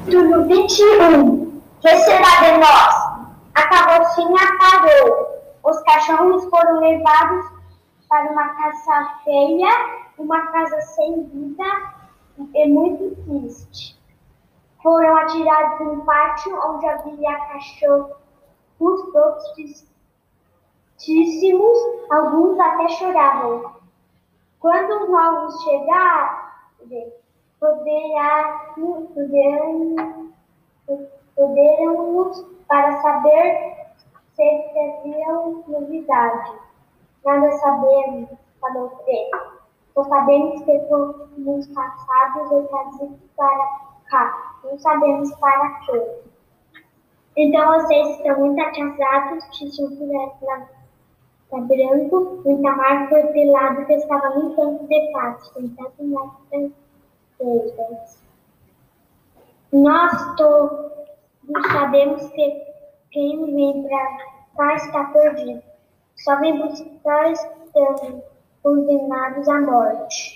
Capítulo 21 Que será de nós? A carrocinha parou. Os cachorros foram levados para uma casa feia, uma casa sem vida e muito triste. Foram atirados no pátio onde havia cachorros todos tristíssimos, alguns até choravam. Quando os novos chegaram, poderá, poderemos para saber se teriam novidade. Nada sabemos, falou Fred. Só sabemos que fomos caçados e trazidos para cá. Não sabemos para quê. Então vocês estão muito atrasados, Tio lá tá branco, muita marca pelado que estava campo de patos, sentado na verdes. Nós todos sabemos que quem vem para cá está perdido. Só vem buscar estão condenados à morte.